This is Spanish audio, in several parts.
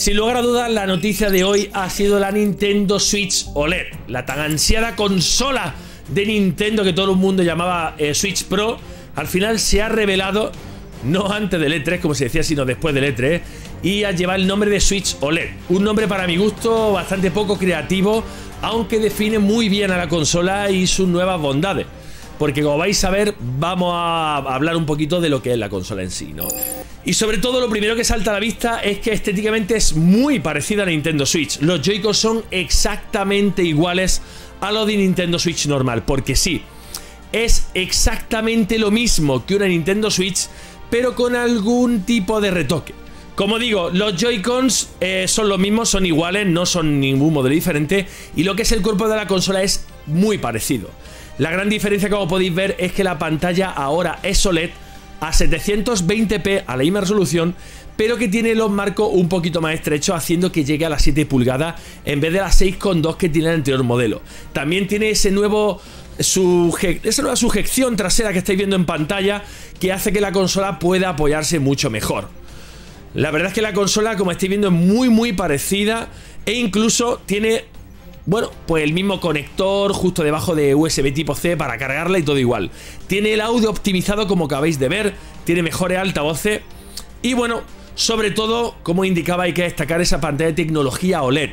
Sin lugar a dudas, la noticia de hoy ha sido la Nintendo Switch OLED, la tan ansiada consola de Nintendo que todo el mundo llamaba eh, Switch Pro. Al final se ha revelado, no antes del E3, como se decía, sino después del E3, y ha llevado el nombre de Switch OLED. Un nombre para mi gusto bastante poco creativo, aunque define muy bien a la consola y sus nuevas bondades porque como vais a ver, vamos a hablar un poquito de lo que es la consola en sí, ¿no? Y sobre todo lo primero que salta a la vista es que estéticamente es muy parecida a Nintendo Switch. Los Joy-Con son exactamente iguales a los de Nintendo Switch normal, porque sí, es exactamente lo mismo que una Nintendo Switch, pero con algún tipo de retoque. Como digo, los Joy-Cons eh, son los mismos, son iguales, no son ningún modelo diferente, y lo que es el cuerpo de la consola es muy parecido. La gran diferencia, como podéis ver, es que la pantalla ahora es OLED a 720p a la misma resolución, pero que tiene los marcos un poquito más estrechos, haciendo que llegue a las 7 pulgadas en vez de las 6,2 que tiene el anterior modelo. También tiene ese nuevo esa nueva sujeción trasera que estáis viendo en pantalla que hace que la consola pueda apoyarse mucho mejor. La verdad es que la consola, como estáis viendo, es muy muy parecida e incluso tiene bueno, pues el mismo conector justo debajo de USB tipo C para cargarla y todo igual. Tiene el audio optimizado como acabáis de ver, tiene mejores altavoces y bueno, sobre todo, como indicaba, hay que destacar esa pantalla de tecnología OLED.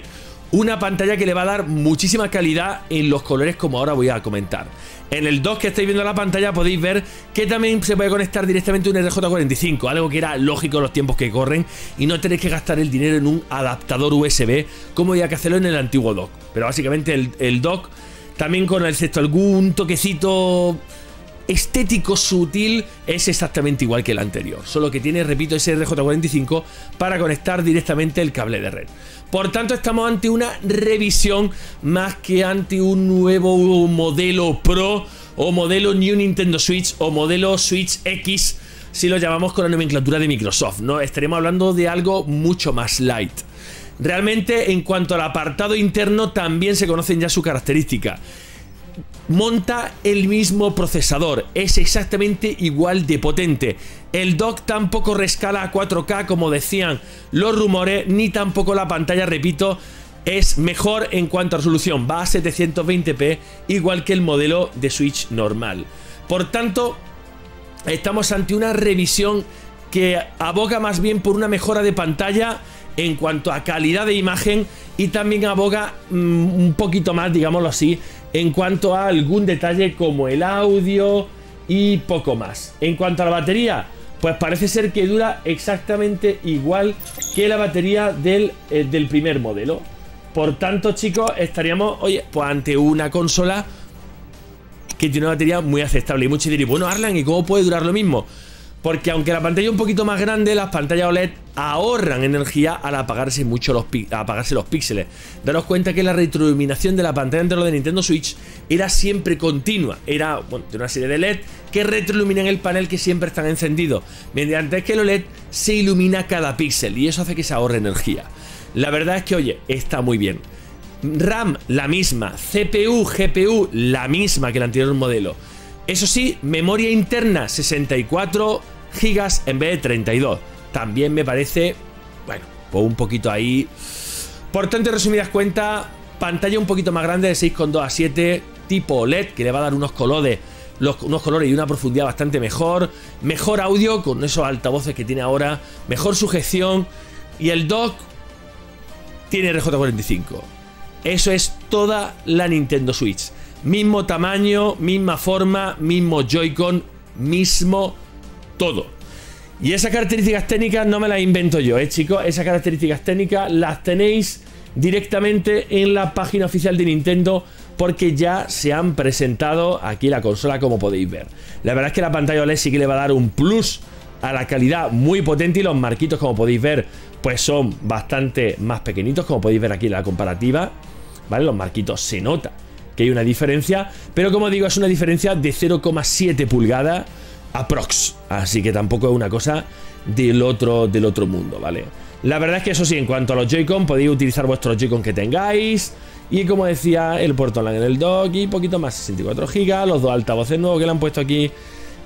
Una pantalla que le va a dar muchísima calidad en los colores como ahora voy a comentar. En el dock que estáis viendo en la pantalla podéis ver que también se puede conectar directamente un RJ45, algo que era lógico en los tiempos que corren y no tenéis que gastar el dinero en un adaptador USB como había que hacerlo en el antiguo dock. Pero básicamente el, el dock también con excepto algún toquecito estético sutil es exactamente igual que el anterior, solo que tiene, repito, ese RJ45 para conectar directamente el cable de red. Por tanto, estamos ante una revisión más que ante un nuevo modelo Pro o modelo New Nintendo Switch o modelo Switch X, si lo llamamos con la nomenclatura de Microsoft, ¿no? Estaremos hablando de algo mucho más light. Realmente, en cuanto al apartado interno, también se conocen ya sus características monta el mismo procesador, es exactamente igual de potente. El dock tampoco rescala a 4K como decían los rumores, ni tampoco la pantalla, repito, es mejor en cuanto a resolución, va a 720p igual que el modelo de Switch normal. Por tanto, estamos ante una revisión que aboga más bien por una mejora de pantalla en cuanto a calidad de imagen y también aboga mm, un poquito más, digámoslo así, en cuanto a algún detalle como el audio y poco más. En cuanto a la batería, pues parece ser que dura exactamente igual que la batería del, eh, del primer modelo. Por tanto, chicos, estaríamos, oye, pues ante una consola que tiene una batería muy aceptable. Y muchos diréis, bueno, Arlan, ¿y cómo puede durar lo mismo? Porque aunque la pantalla es un poquito más grande, las pantallas OLED ahorran energía al apagarse mucho los, apagarse los píxeles. Daros cuenta que la retroiluminación de la pantalla entera de Nintendo Switch era siempre continua. Era de una serie de LED que retroiluminan el panel que siempre están encendidos. Mediante que el OLED se ilumina cada píxel y eso hace que se ahorre energía. La verdad es que, oye, está muy bien. RAM la misma, CPU, GPU la misma que el anterior modelo. Eso sí, memoria interna 64 GB en vez de 32. También me parece, bueno, pues un poquito ahí. Por tanto, en resumidas cuentas, pantalla un poquito más grande de 6,2 a 7, tipo OLED, que le va a dar unos colores, unos colores y una profundidad bastante mejor. Mejor audio con esos altavoces que tiene ahora. Mejor sujeción. Y el dock tiene RJ45. Eso es toda la Nintendo Switch. Mismo tamaño, misma forma, mismo Joy-Con, mismo todo. Y esas características técnicas no me las invento yo, ¿eh, chicos? Esas características técnicas las tenéis directamente en la página oficial de Nintendo porque ya se han presentado aquí la consola como podéis ver. La verdad es que la pantalla OLED sí que le va a dar un plus a la calidad muy potente y los marquitos como podéis ver pues son bastante más pequeñitos como podéis ver aquí en la comparativa. ¿Vale? Los marquitos se nota que hay una diferencia, pero como digo, es una diferencia de 0,7 pulgadas aprox, así que tampoco es una cosa del otro, del otro mundo, ¿vale? La verdad es que eso sí, en cuanto a los Joy-Con, podéis utilizar vuestros Joy-Con que tengáis. Y como decía, el puerto online en el dock y poquito más, 64 GB, los dos altavoces nuevos que le han puesto aquí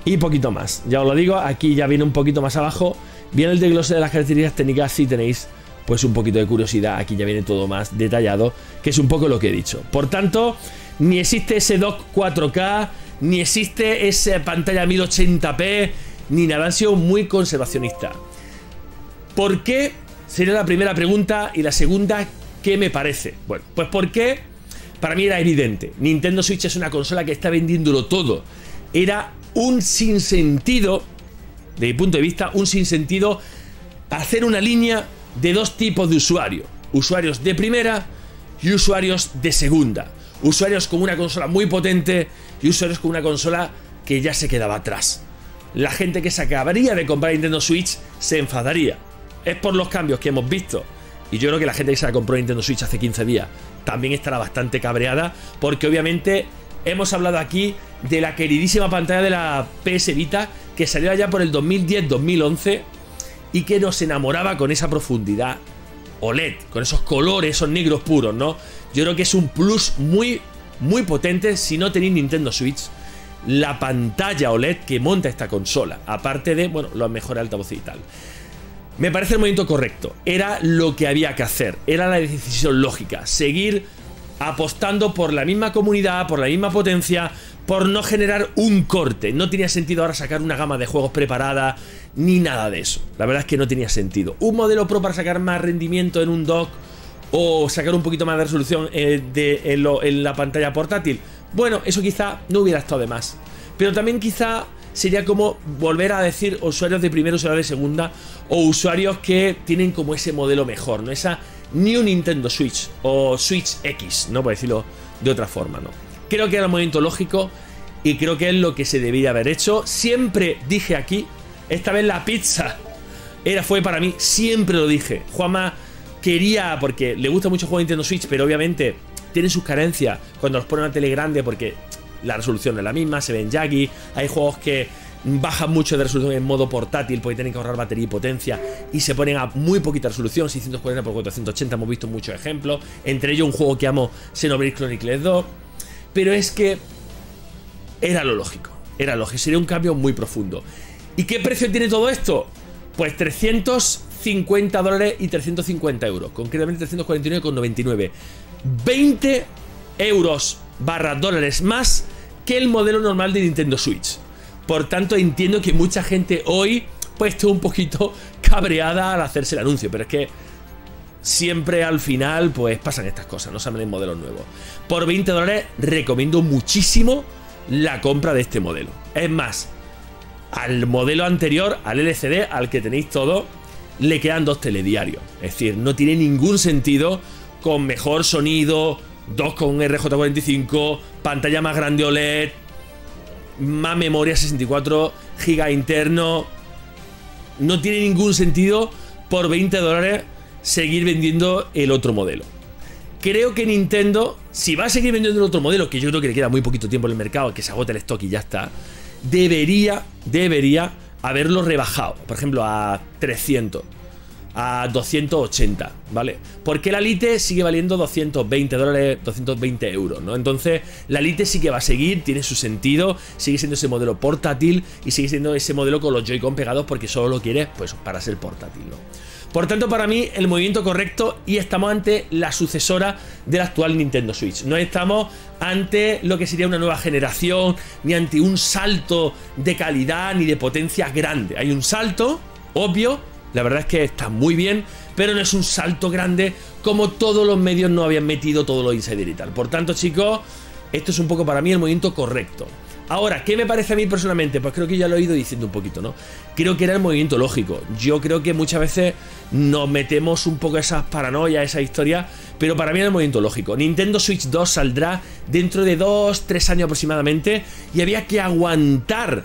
y poquito más. Ya os lo digo, aquí ya viene un poquito más abajo. Viene el desglose de las características técnicas si tenéis pues un poquito de curiosidad, aquí ya viene todo más detallado, que es un poco lo que he dicho. Por tanto, ni existe ese dock 4K, ni existe esa pantalla 1080p, ni nada, han sido muy conservacionista. ¿Por qué? Sería la primera pregunta y la segunda, ¿qué me parece? Bueno, pues porque para mí era evidente. Nintendo Switch es una consola que está vendiéndolo todo. Era un sinsentido, de mi punto de vista, un sinsentido hacer una línea de dos tipos de usuarios. Usuarios de primera y usuarios de segunda. Usuarios con una consola muy potente y usuarios con una consola que ya se quedaba atrás. La gente que se acabaría de comprar Nintendo Switch se enfadaría. Es por los cambios que hemos visto. Y yo creo que la gente que se la compró Nintendo Switch hace 15 días también estará bastante cabreada porque obviamente hemos hablado aquí de la queridísima pantalla de la PS Vita que salió allá por el 2010-2011 y que nos enamoraba con esa profundidad OLED, con esos colores, esos negros puros, ¿no? Yo creo que es un plus muy, muy potente si no tenéis Nintendo Switch. La pantalla OLED que monta esta consola, aparte de, bueno, los mejores altavoces y tal. Me parece el momento correcto. Era lo que había que hacer. Era la decisión lógica. Seguir apostando por la misma comunidad, por la misma potencia, por no generar un corte. No tenía sentido ahora sacar una gama de juegos preparada, ni nada de eso. La verdad es que no tenía sentido. Un modelo Pro para sacar más rendimiento en un dock o sacar un poquito más de resolución eh, de, en, la pantalla portátil. Bueno, eso quizá no hubiera estado de más. Pero también quizá sería como volver a decir usuarios de primera, usuarios de segunda o usuarios que tienen como ese modelo mejor, ¿no? Esa New Nintendo Switch o Switch X, ¿no? Por decirlo de otra forma, ¿no? Creo que era un momento lógico y creo que es lo que se debía haber hecho. Siempre dije aquí, esta vez la pizza era, fue para mí, siempre lo dije. Juanma quería, porque le gusta mucho jugar Nintendo Switch, pero obviamente tiene sus carencias cuando los pone en una tele grande porque la resolución es la misma, se ven jaggy, hay juegos que bajan mucho de resolución en modo portátil porque tienen que ahorrar batería y potencia y se ponen a muy poquita resolución, 640 x 480, hemos visto muchos ejemplos, entre ellos un juego que amo, Xenoblade Chronicles 2, pero es que era lo lógico, era lógico, sería un cambio muy profundo. ¿Y qué precio tiene todo esto? Pues 350 dólares y 350 euros, concretamente 349,99. 20 euros barra dólares más que el modelo normal de Nintendo Switch. Por tanto, entiendo que mucha gente hoy pues esté un poquito cabreada al hacerse el anuncio, pero es que siempre al final pues pasan estas cosas, no salen modelos nuevos. Por 20 dólares recomiendo muchísimo la compra de este modelo. Es más, al modelo anterior, al LCD, al que tenéis todo, le quedan dos telediarios. Es decir, no tiene ningún sentido con mejor sonido, dos con RJ45, pantalla más grande OLED, más memoria 64 GB interno. No tiene ningún sentido por 20 dólares seguir vendiendo el otro modelo. Creo que Nintendo, si va a seguir vendiendo el otro modelo, que yo creo que le queda muy poquito tiempo en el mercado, que se agote el stock y ya está, debería, debería haberlo rebajado, por ejemplo, a 300 a 280, ¿vale? Porque la Lite sigue valiendo 220 dólares, 220 euros, ¿no? Entonces, la Lite sí que va a seguir, tiene su sentido, sigue siendo ese modelo portátil y sigue siendo ese modelo con los Joy-Con pegados porque solo lo quiere, pues, para ser portátil, ¿no? Por tanto, para mí, el movimiento correcto y estamos ante la sucesora del actual Nintendo Switch. No estamos ante lo que sería una nueva generación, ni ante un salto de calidad ni de potencia grande. Hay un salto, obvio, la verdad es que está muy bien, pero no es un salto grande como todos los medios no habían metido todo lo insider y tal. Por tanto, chicos, esto es un poco para mí el movimiento correcto. Ahora, ¿qué me parece a mí personalmente? Pues creo que ya lo he ido diciendo un poquito, ¿no? Creo que era el movimiento lógico. Yo creo que muchas veces nos metemos un poco esas paranoias, esa historia, pero para mí era el movimiento lógico. Nintendo Switch 2 saldrá dentro de 2-3 años aproximadamente y había que aguantar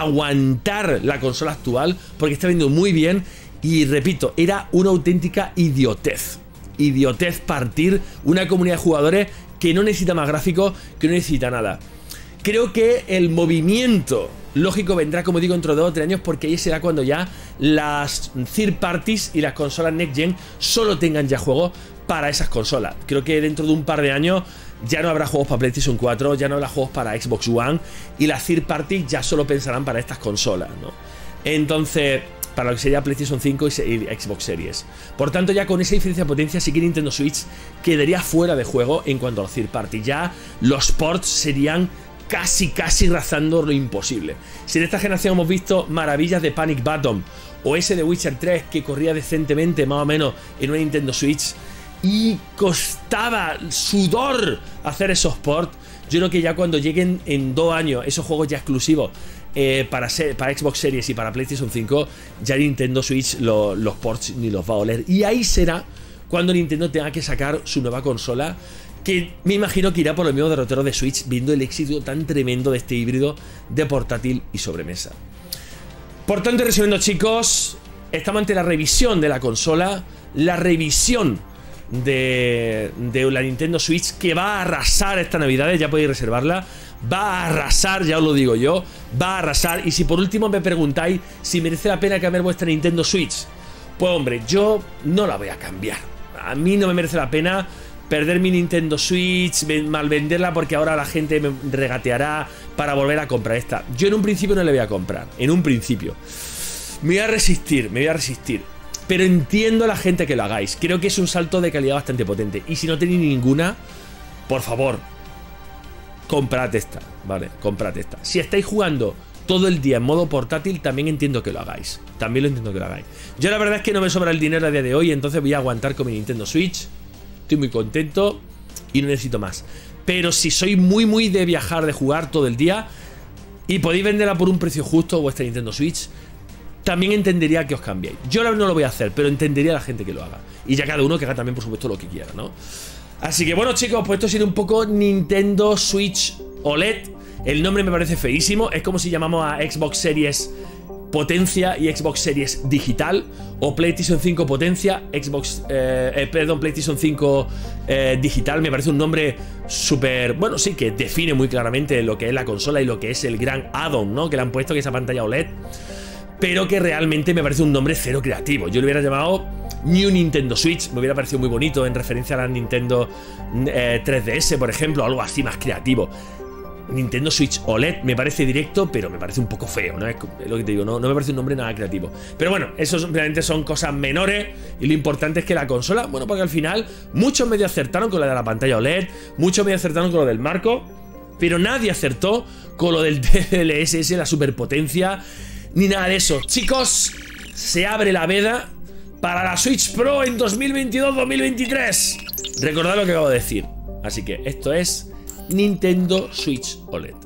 aguantar la consola actual porque está viendo muy bien y repito, era una auténtica idiotez. Idiotez partir una comunidad de jugadores que no necesita más gráficos, que no necesita nada. Creo que el movimiento lógico vendrá, como digo, dentro de dos o tres años, porque ahí será cuando ya las third parties y las consolas next gen solo tengan ya juegos para esas consolas. Creo que dentro de un par de años ya no habrá juegos para PlayStation 4, ya no habrá juegos para Xbox One y las third parties ya solo pensarán para estas consolas, ¿no? Entonces, para lo que sería PlayStation 5 y Xbox Series. Por tanto, ya con esa diferencia de potencia, sí que Nintendo Switch quedaría fuera de juego en cuanto a los third party. Ya los ports serían casi, casi razando lo imposible. Si en esta generación hemos visto maravillas de Panic Button o ese de Witcher 3 que corría decentemente más o menos en una Nintendo Switch y costaba sudor hacer esos ports, yo creo que ya cuando lleguen en dos años esos juegos ya exclusivos eh, para, para Xbox Series y para PlayStation 5, ya Nintendo Switch los ports ni los va a oler. Y ahí será cuando Nintendo tenga que sacar su nueva consola. Que me imagino que irá por el mismo derrotero de Switch, viendo el éxito tan tremendo de este híbrido de portátil y sobremesa. Por tanto, resumiendo, chicos, estamos ante la revisión de la consola, la revisión de, la Nintendo Switch que va a arrasar esta Navidad, ya podéis reservarla va a arrasar, ya os lo digo yo, va a arrasar. Y si por último me preguntáis si merece la pena cambiar vuestra Nintendo Switch, pues hombre, yo no la voy a cambiar. A mí no me merece la pena perder mi Nintendo Switch, mal venderla porque ahora la gente me regateará para volver a comprar esta. Yo en un principio no le voy a comprar, en un principio. Me voy a resistir, me voy a resistir. Pero entiendo a la gente que lo hagáis. Creo que es un salto de calidad bastante potente. Y si no tenéis ninguna, por favor, comprad esta, ¿vale? Comprad esta. Si estáis jugando todo el día en modo portátil, también entiendo que lo hagáis. También lo entiendo que lo hagáis. Yo la verdad es que no me sobra el dinero a día de hoy, entonces voy a aguantar con mi Nintendo Switch. Estoy muy contento y no necesito más. Pero si sois muy, muy de viajar, de jugar todo el día y podéis venderla por un precio justo vuestra Nintendo Switch, también entendería que os cambiéis. Yo no lo voy a hacer, pero entendería a la gente que lo haga. Y ya cada uno que haga también, por supuesto, lo que quiera, ¿no? Así que bueno chicos, pues esto ha sido un poco Nintendo Switch OLED. El nombre me parece feísimo. Es como si llamamos a Xbox Series Potencia y Xbox Series Digital. O PlayStation 5 Potencia, Xbox... Eh, eh, perdón, PlayStation 5 eh, Digital. Me parece un nombre súper... Bueno, sí, que define muy claramente lo que es la consola y lo que es el gran add-on, ¿no? Que le han puesto que esa pantalla OLED. Pero que realmente me parece un nombre cero creativo. Yo lo hubiera llamado New Nintendo Switch, me hubiera parecido muy bonito en referencia a la Nintendo 3DS, eh, por ejemplo, algo así más creativo. Nintendo Switch OLED me parece directo, pero me parece un poco feo, ¿no? Es lo que te digo, no, me parece un nombre nada creativo. Pero bueno, eso simplemente son cosas menores y lo importante es que la consola, bueno, porque al final muchos medio acertaron con la de la pantalla OLED, muchos medio acertaron con lo del marco, pero nadie acertó con lo del DLSS, la superpotencia, ni nada de eso. Chicos, se abre la veda para la Switch Pro en 2022-2023. Recordad lo que acabo de decir. Así que esto es Nintendo Switch OLED.